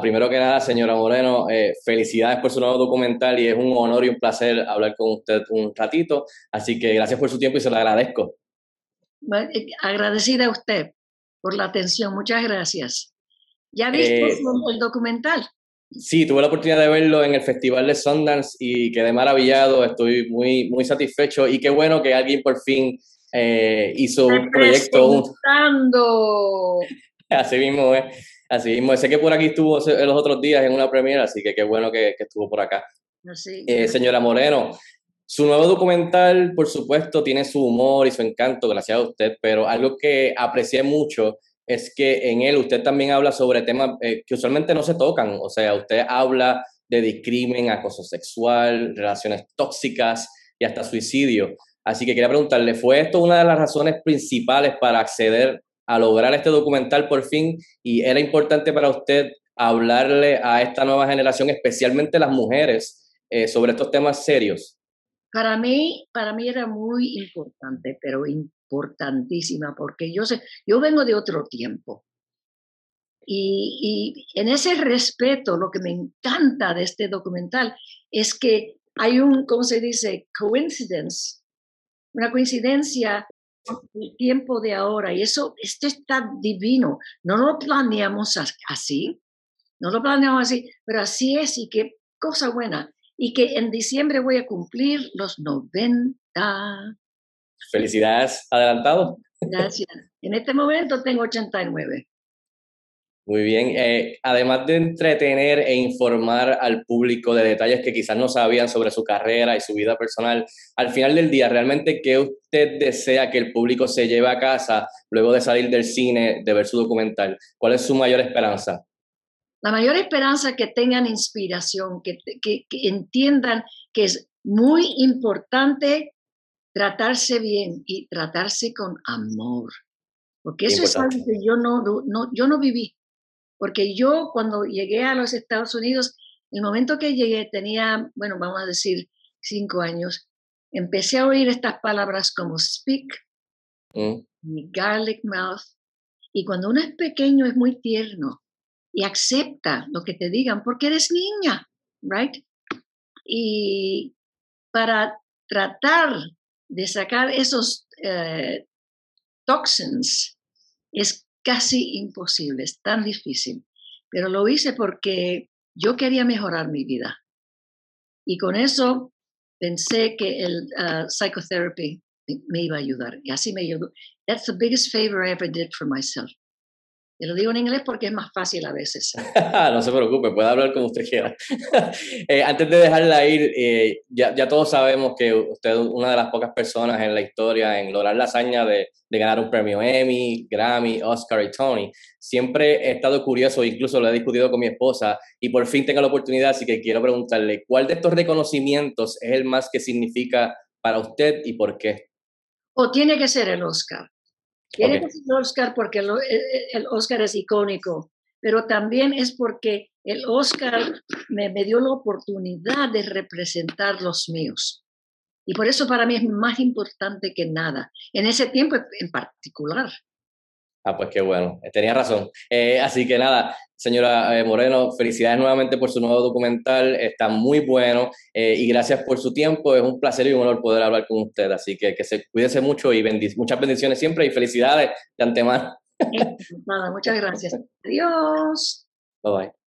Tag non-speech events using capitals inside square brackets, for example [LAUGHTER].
primero que nada, señora Moreno, eh, felicidades por su nuevo documental y es un honor y un placer hablar con usted un ratito. Así que gracias por su tiempo y se lo agradezco. Eh, agradecida a usted por la atención. Muchas gracias. ¿Ya viste eh, el documental? Sí, tuve la oportunidad de verlo en el Festival de Sundance y quedé maravillado. Estoy muy, muy satisfecho y qué bueno que alguien por fin hizo un proyecto. [LAUGHS] Así mismo es. Así mismo, sé que por aquí estuvo los otros días en una premiera, así que qué bueno que, estuvo por acá. Eh, señora Moreno, su nuevo documental, por supuesto, tiene su humor y su encanto, gracias a usted, pero algo que aprecié mucho es que en él usted también habla sobre temas eh, que usualmente no se tocan, o sea, usted habla de discrimen, acoso sexual, relaciones tóxicas y hasta suicidio. Así que quería preguntarle, ¿fue esto una de las razones principales para acceder a lograr este documental por fin y era importante para usted hablarle a esta nueva generación, especialmente las mujeres, eh, sobre estos temas serios? Para mí, para mí era muy importante, pero importantísima, porque yo sé, yo vengo de otro tiempo. Y, y en ese respeto, lo que me encanta de este documental es que hay un, ¿cómo se dice? Coincidence, una coincidencia el tiempo de ahora y eso, esto está divino. No lo planeamos así, no lo planeamos así, pero así es y qué cosa buena. Y que en diciembre voy a cumplir los 90. Felicidades, adelantado. Gracias. En este momento tengo 89. Muy bien. Eh, además de entretener e informar al público de detalles que quizás no sabían sobre su carrera y su vida personal, al final del día, ¿realmente qué usted desea que el público se lleve a casa luego de salir del cine, de ver su documental? ¿Cuál es su mayor esperanza? La mayor esperanza es que tengan inspiración, que, que, entiendan que es muy importante tratarse bien y tratarse con amor. Porque eso es algo que yo no, no, yo no viví. Porque yo cuando llegué a los Estados Unidos, el momento que llegué tenía, bueno, vamos a decir, cinco años, empecé a oír estas palabras como speak, mm. garlic mouth, y cuando uno es pequeño es muy tierno y acepta lo que te digan porque eres niña, right? Y para tratar de sacar esos eh, toxins es casi imposible, es tan difícil. Pero lo hice porque yo quería mejorar mi vida. Y con eso pensé que el uh, psychotherapy me iba a ayudar. Y así me ayudó. That's the biggest favor I ever did for myself. Te lo digo en inglés porque es más fácil a veces. [LAUGHS] no se preocupe, puede hablar como usted quiera. [LAUGHS] Eh, antes de dejarla ir, eh, ya, ya, todos sabemos que usted es una de las pocas personas en la historia en lograr la hazaña de, de, ganar un premio Emmy, Grammy, Oscar y Tony. Siempre he estado curioso, incluso lo he discutido con mi esposa, y por fin tengo la oportunidad, así que quiero preguntarle, ¿cuál de estos reconocimientos es el más que significa para usted y por qué? O tiene que ser el Oscar. Tiene que ser el Oscar porque el, el, Oscar es icónico, pero también es porque el Oscar me, me, dio la oportunidad de representar los míos. Y por eso para mí es más importante que nada, en ese tiempo en particular. Ah, pues qué bueno, tenía razón. Eh, así que nada, señora eh, Moreno, felicidades nuevamente por su nuevo documental, está muy bueno eh, y gracias por su tiempo, es un placer y un honor poder hablar con usted, así que que se cuídese mucho y muchas bendiciones siempre y felicidades de antemano. Nada, muchas gracias. Adiós. Bye bye.